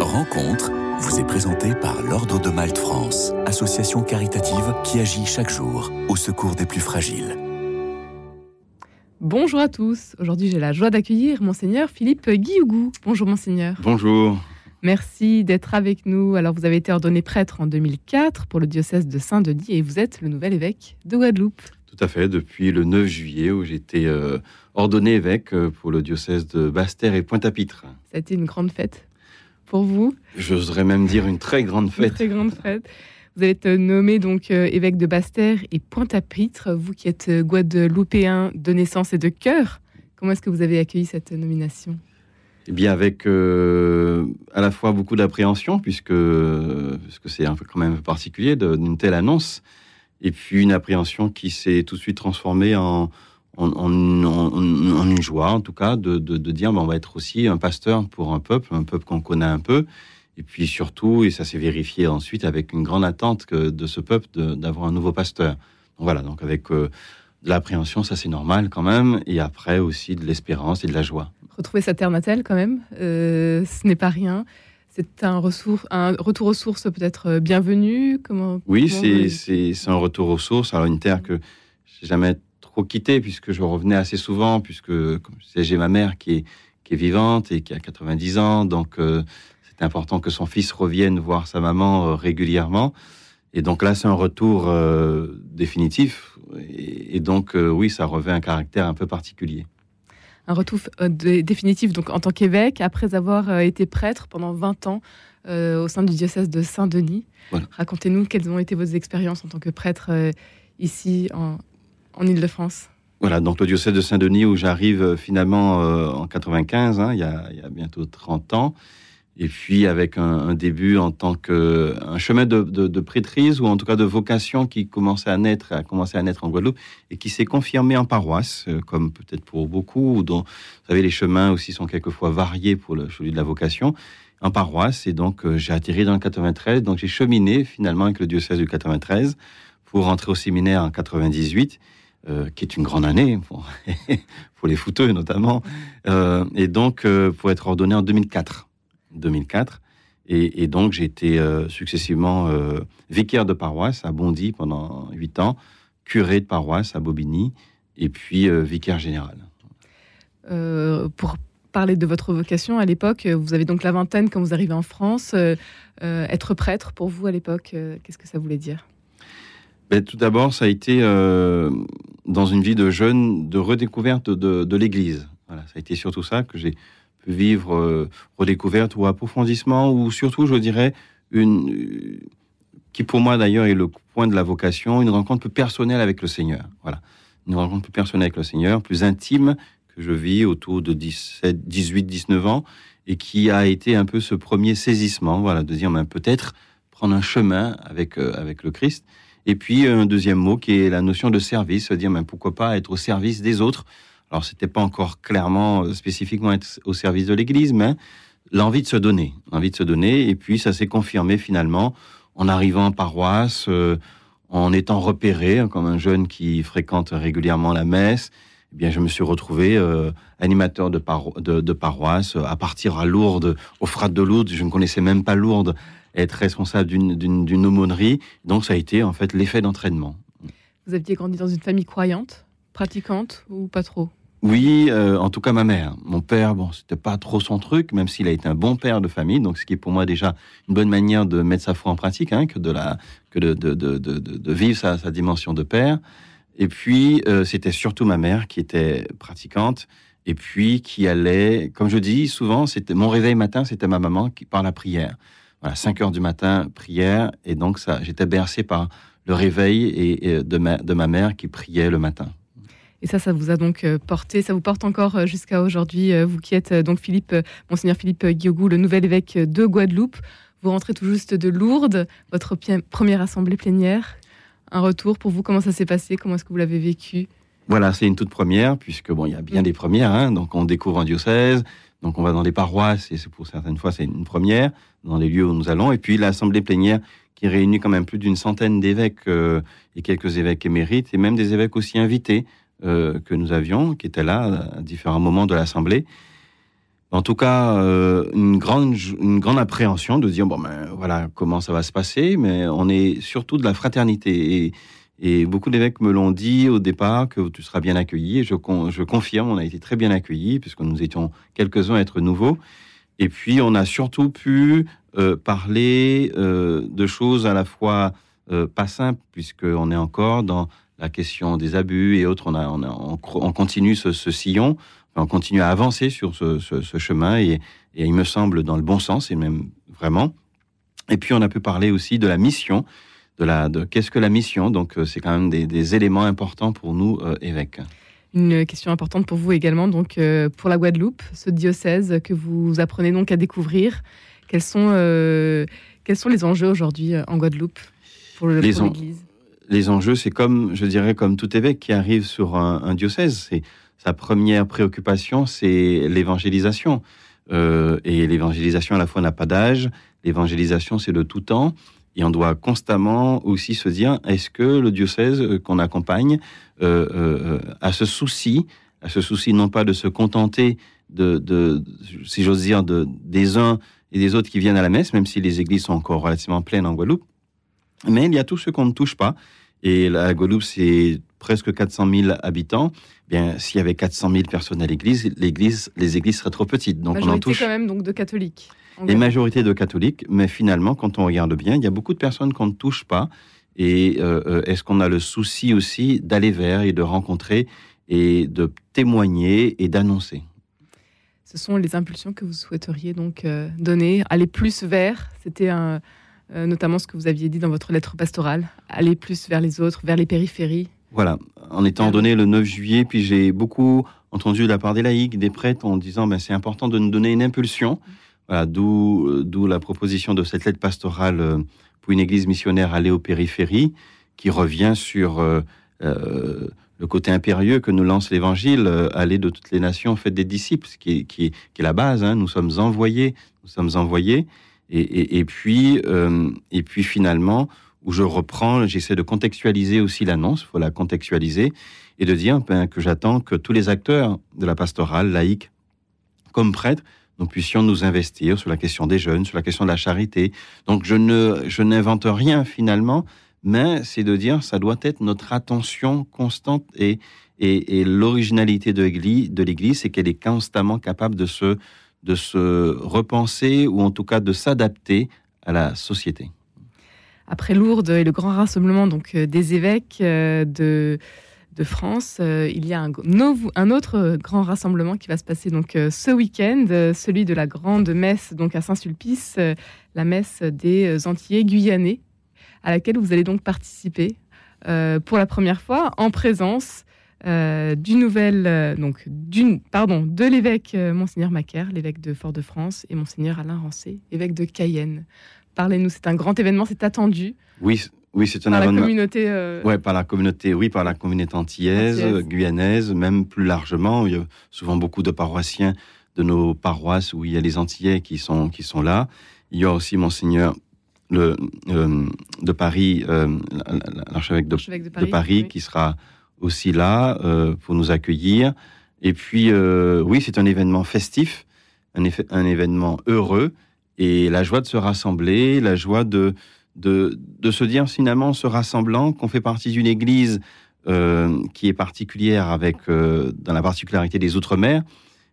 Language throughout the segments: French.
Rencontre vous est présentée par l'Ordre de Malte France, association caritative qui agit chaque jour au secours des plus fragiles. Bonjour à tous. Aujourd'hui, j'ai la joie d'accueillir Monseigneur Philippe Guillougou. Bonjour, Monseigneur. Bonjour. Merci d'être avec nous. Alors, vous avez été ordonné prêtre en 2004 pour le diocèse de Saint-Denis et vous êtes le nouvel évêque de Guadeloupe. Tout à fait, depuis le 9 juillet où j'étais euh, ordonné évêque euh, pour le diocèse de Basse-Terre et Pointe-à-Pitre. Ça a été une grande fête pour vous J'oserais même dire une très grande fête. Une très grande fête. Vous êtes nommé donc euh, évêque de Basse-Terre et Pointe-à-Pitre, vous qui êtes euh, guadeloupéen de naissance et de cœur. Comment est-ce que vous avez accueilli cette nomination? Eh bien, avec euh, à la fois beaucoup d'appréhension, puisque, puisque c'est un peu quand même particulier d'une telle annonce, et puis une appréhension qui s'est tout de suite transformée en, en, en, en, une joie, en tout cas, de, de, de dire ben, on va être aussi un pasteur pour un peuple, un peuple qu'on connaît un peu, et puis surtout, et ça s'est vérifié ensuite avec une grande attente que de ce peuple d'avoir un nouveau pasteur. Donc voilà, donc avec euh, de l'appréhension, ça c'est normal quand même, et après aussi de l'espérance et de la joie. Retrouver sa terre natale quand même, euh, ce n'est pas rien. C'est un, un, retour aux sources peut-être euh, bienvenu comment, Oui, c'est un retour aux sources. Alors une terre que j'ai jamais trop quitté puisque je revenais assez souvent, puisque comme je sais, j'ai ma mère qui est, qui est vivante et qui a 90 ans, donc euh, c'est important que son fils revienne voir sa maman euh, régulièrement. Et donc là, c'est un retour euh, définitif. Et, et donc, oui, ça revêt un caractère un peu particulier. Un retour définitif donc en tant qu'évêque, après avoir été prêtre pendant 20 ans au sein du diocèse de Saint-Denis. Voilà. Racontez-nous quelles ont été vos expériences en tant que prêtre ici en, en Ile-de-France. Voilà, donc le diocèse de Saint-Denis où j'arrive euh, finalement euh, en 95, hein, il, y a, bientôt 30 ans, et puis avec un, début en tant que un chemin de, prêtrise ou en tout cas de vocation qui commençait à naître, a commencé à naître en Guadeloupe et qui s'est confirmé en paroisse, euh, comme peut-être pour beaucoup, dont vous savez les chemins aussi sont quelquefois variés pour celui de la vocation en paroisse. Et donc j'ai atterri dans le 93, donc j'ai cheminé finalement avec le diocèse du 93 pour rentrer au séminaire en 98 euh, qui est une grande année pour, pour les fouteux notamment, euh, et donc euh, pour être ordonné en 2004. 2004. Et, donc j'ai été successivement vicaire de paroisse à Bondy pendant huit ans, curé de paroisse à Bobigny, et puis vicaire général. Pour parler de votre vocation à l'époque, vous avez donc la vingtaine quand vous arrivez en France. Être prêtre pour vous à l'époque, qu'est-ce que ça voulait dire? Ben, tout d'abord, ça a été euh, dans une vie de jeune de redécouverte de, l'Église. Voilà, ça a été surtout ça que j'ai pu vivre, euh, redécouverte ou approfondissement, ou surtout, je dirais, une euh, qui pour moi d'ailleurs est le point de la vocation, une rencontre plus personnelle avec le Seigneur. Voilà, une rencontre plus personnelle avec le Seigneur, plus intime que je vis autour de 17, 18, 19 ans, et qui a été un peu ce premier saisissement, voilà, de dire ben, peut-être prendre un chemin avec avec le Christ. Et puis un deuxième mot qui est la notion de service, se dire mais pourquoi pas être au service des autres? Alors c'était pas encore clairement euh, spécifiquement être au service de l'Église, mais l'envie de se donner, l'envie de se donner. Et puis ça s'est confirmé finalement en arrivant en paroisse, euh, en étant repéré hein, comme un jeune qui fréquente régulièrement la messe. Eh bien, je me suis retrouvé euh, animateur de, paro de, paroisse à partir à Lourdes, au Frat de Lourdes. Je ne connaissais même pas Lourdes être responsable d'une aumônerie. Donc, ça a été en fait l'effet d'entraînement. Vous aviez grandi dans une famille croyante, pratiquante ou pas trop? Oui, euh, en tout cas ma mère. Mon père, bon, c'était pas trop son truc, même s'il a été un bon père de famille. Donc, ce qui est pour moi déjà une bonne manière de mettre sa foi en pratique, hein, que de la, que de, de, de, de, vivre sa, sa, dimension de père. Et puis, euh, c'était surtout ma mère qui était pratiquante et puis qui allait, comme je dis souvent, c'était mon réveil matin, c'était ma maman qui par la prière voilà, 5 heures du matin, prière, et donc ça, j'étais bercé par le réveil et, de, ma, de ma mère qui priait le matin. Et ça, ça vous a donc euh, porté, ça vous porte encore euh, jusqu'à aujourd'hui, euh, vous qui êtes donc Philippe, monseigneur Philippe Guiogou, le nouvel évêque de Guadeloupe. Vous rentrez tout juste de Lourdes, votre première assemblée plénière. Un retour pour vous, comment ça s'est passé, comment est-ce que vous l'avez vécu? Voilà, c'est une toute première, puisque bon, il y a bien des premières, hein, donc on découvre un diocèse, donc on va dans les paroisses, et pour certaines fois c'est une première, dans les lieux où nous allons. Et puis l'assemblée plénière qui réunit quand même plus d'une centaine d'évêques euh, et quelques évêques émérites, et même des évêques aussi invités euh, que nous avions, qui étaient là à différents moments de l'assemblée. En tout cas, euh, une, grande, une grande appréhension de dire, bon, ben voilà, comment ça va se passer, mais on est surtout de la fraternité. Et, et beaucoup d'évêques me l'ont dit au départ que tu seras bien accueilli. Je, confirme, on a été très bien accueillis, puisque nous étions quelques-uns à être nouveaux. Et puis, on a surtout pu euh, parler euh, de choses à la fois euh, pas simples, puisqu'on est encore dans la question des abus et autres. On, continue ce, sillon, on continue à avancer sur ce, chemin, et, il me semble dans le bon sens, et même vraiment. Et puis, on a pu parler aussi de la mission, de la, de qu'est-ce que la mission? Donc, c'est quand même des, des, éléments importants pour nous, évêques. Une question importante pour vous également, donc euh, pour la Guadeloupe, ce diocèse que vous apprenez donc à découvrir. Quels sont, euh, quels sont les enjeux aujourd'hui euh, en Guadeloupe pour l'Église? Les enjeux, c'est comme, je dirais, comme tout évêque qui arrive sur un, un diocèse. C'est sa première préoccupation, c'est l'évangélisation. Euh, et l'évangélisation à la fois n'a pas d'âge. L'évangélisation, c'est de tout temps. Et on doit constamment aussi se dire, est-ce que le diocèse qu'on accompagne euh, euh, a ce souci, a ce souci non pas de se contenter de, si j'ose dire, de, des uns et des autres qui viennent à la messe, même si les églises sont encore relativement pleines en Guadeloupe, mais il y a tous ceux qu'on ne touche pas. Et la Guadeloupe, c'est presque 400 000 habitants. Bien, s'il y avait 400 000 personnes à l'église, l'église, les églises seraient trop petites. Donc Majorité on en touche quand même donc de catholiques. Les majorités de catholiques, mais finalement, quand on regarde bien, il y a beaucoup de personnes qu'on ne touche pas. Et euh, est-ce qu'on a le souci aussi d'aller vers et de rencontrer et de témoigner et d'annoncer? Ce sont les impulsions que vous souhaiteriez donc euh, donner, aller plus vers. C'était un, euh, notamment ce que vous aviez dit dans votre lettre pastorale, aller plus vers les autres, vers les périphéries. Voilà, en étant donné le 9 juillet, puis j'ai beaucoup entendu de la part des laïcs, des prêtres, en disant ben, c'est important de nous donner une impulsion. Voilà, d'où, d'où la proposition de cette lettre pastorale euh, pour une église missionnaire aller aux périphéries, qui revient sur euh, euh, le côté impérieux que nous lance l'Évangile, euh, aller de toutes les nations, faites des disciples, qui est la base. Hein, nous sommes envoyés, nous sommes envoyés. Et, puis, euh, et puis finalement, où je reprends, j'essaie de contextualiser aussi l'annonce, il faut la contextualiser, et de dire ben, que j'attends que tous les acteurs de la pastorale, laïque comme prêtres, nous puissions nous investir sur la question des jeunes, sur la question de la charité. Donc je ne je n'invente rien finalement, mais c'est de dire ça doit être notre attention constante et et, l'originalité de l'Église, c'est qu'elle est constamment capable de se de se repenser ou en tout cas de s'adapter à la société. Après Lourdes et le grand rassemblement donc euh, des évêques euh, de de France, euh, il y a un, un, autre grand rassemblement qui va se passer donc ce week-end, celui de la grande messe donc à Saint-Sulpice, la messe des Antillais guyanais, à laquelle vous allez donc participer pour la première fois en présence du nouvel donc d'une pardon de l'évêque monseigneur Macaire, l'évêque de Fort-de-France, et monseigneur Alain Rancé, évêque de Cayenne. Parlez-nous, c'est un grand événement, c'est attendu. Oui, oui, c'est un par la communauté. Euh... Ouais, par la communauté, oui, par la communauté antillaise, antillaise, guyanaise, même plus largement. Il y a souvent beaucoup de paroissiens de nos paroisses où il y a les Antillais qui sont qui sont là. Il y a aussi monseigneur le euh, de Paris, euh, l'archevêque de, de, Paris, de Paris oui. qui sera aussi là euh, pour nous accueillir. Et puis, euh, oui, c'est un événement festif, un, événement heureux et la joie de se rassembler, la joie de de, se dire finalement, se rassemblant, qu'on fait partie d'une église euh, qui est particulière avec dans la particularité des Outre-mer,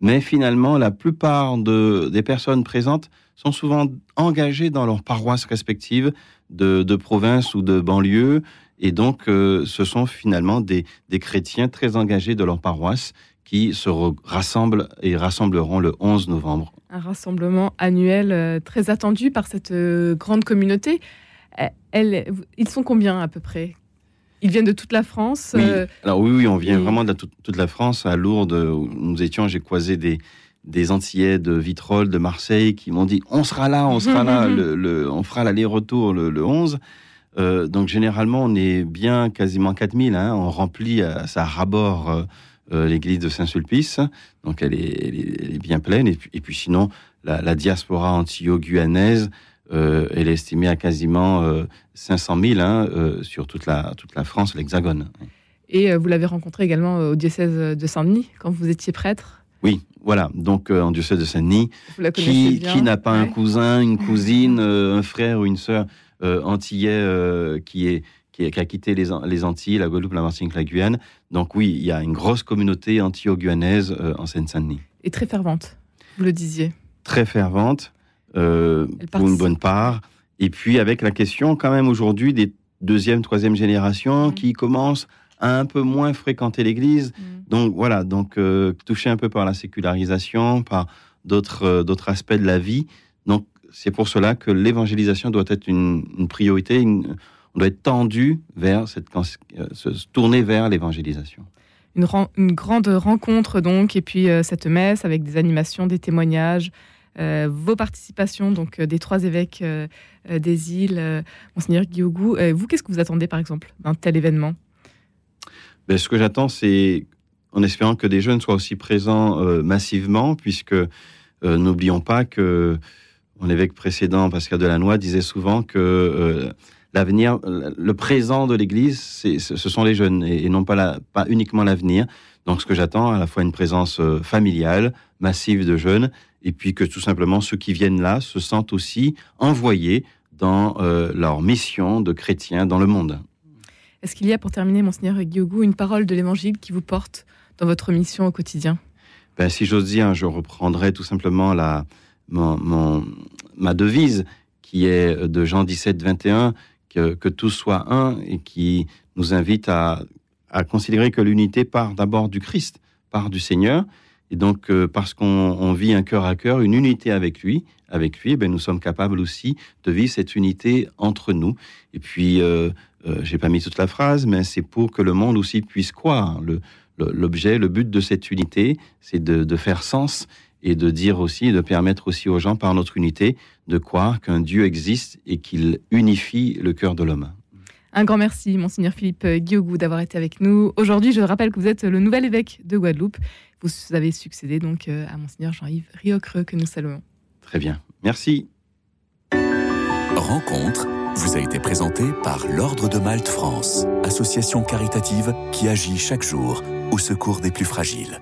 mais finalement, la plupart de, des personnes présentes sont souvent engagées dans leurs paroisses respectives de province ou de banlieue, et donc euh, ce sont finalement des, des chrétiens très engagés de leur paroisse qui se rassemblent et rassembleront le 11 novembre. Un rassemblement annuel euh, très attendu par cette euh, grande communauté. Elle, ils sont combien à peu près? Ils viennent de toute la France oui. Alors oui, oui, on vient et... vraiment de la, toute, toute, la France. À Lourdes, où nous étions, j'ai croisé des, des Antillais de Vitrolles, de Marseille, qui m'ont dit on sera là, on sera là, le, le, on fera l'aller-retour le, le, 11. Euh, donc généralement, on est bien quasiment 4000. Hein, on remplit à sa rabord euh, euh, l'église de Saint-Sulpice. Donc elle est, elle est, elle est, bien pleine. Et puis, et puis sinon, la, la diaspora antillo-guyanaise, euh, elle est estimée à quasiment euh, 500 000 hein, euh, sur toute la, toute la France, l'Hexagone. Et euh, vous l'avez rencontré également au diocèse de Saint-Denis quand vous étiez prêtre? Oui, voilà. Donc en diocèse de Saint-Denis, qui, qui n'a pas un cousin, une cousine, un frère ou une sœur antillais qui est qui, a quitté les, les, Antilles, la Guadeloupe, la Martinique, la Guyane. Donc oui, il y a une grosse communauté antillo-guyanaise en Seine-Saint-Denis. Et très fervente, vous le disiez. Très fervente, pour une bonne part. Et puis avec la question quand même aujourd'hui des deuxième, troisième génération mmh. qui commencent à un peu moins fréquenter l'Église. Mmh. Donc voilà, donc euh, touché un peu par la sécularisation, par d'autres euh, d'autres aspects de la vie. C'est pour cela que l'évangélisation doit être une, priorité. on doit être tendu vers cette euh, se tourner vers l'évangélisation. Une, une, grande rencontre donc, et puis cette messe avec des animations, des témoignages, euh, vos participations donc euh, des trois évêques euh, des îles, monseigneur Guiogou. vous, qu'est-ce que vous attendez par exemple d'un tel événement? Ben, Ce que j'attends, c'est en espérant que des jeunes soient aussi présents massivement, puisque n'oublions pas que mon évêque précédent, Pascal Delannoy, disait souvent que l'avenir, le présent de l'Église, ce sont les jeunes et, non pas, pas uniquement l'avenir. Donc, ce que j'attends, à la fois une présence familiale, massive de jeunes, et puis que tout simplement ceux qui viennent là se sentent aussi envoyés dans euh, leur mission de chrétiens dans le monde. Est-ce qu'il y a, pour terminer, Monseigneur Guiogou, une parole de l'Évangile qui vous porte dans votre mission au quotidien? Ben, Si j'ose dire, je reprendrai tout simplement la, ma devise qui est de Jean 17, 21, que, que tout soit un et qui nous invite à, à considérer que l'unité part d'abord du Christ, part du Seigneur, et donc, euh, parce qu'on vit un cœur à cœur, une unité avec lui, avec lui, ben, nous sommes capables aussi de vivre cette unité entre nous. Et puis, euh, euh, j'ai pas mis toute la phrase, mais c'est pour que le monde aussi puisse croire. L'objet, le, but de cette unité, c'est de, de, faire sens et de dire aussi, de permettre aussi aux gens, par notre unité, de croire qu'un Dieu existe et qu'il unifie le cœur de l'homme. Un grand merci, Monseigneur Philippe Guiogou, d'avoir été avec nous. Aujourd'hui, je rappelle que vous êtes le nouvel évêque de Guadeloupe. Vous avez succédé donc euh, à Monseigneur Jean-Yves Riocreux, que nous saluons. Très bien. Merci. Rencontre vous a été présentée par l'Ordre de Malte France, association caritative qui agit chaque jour au secours des plus fragiles.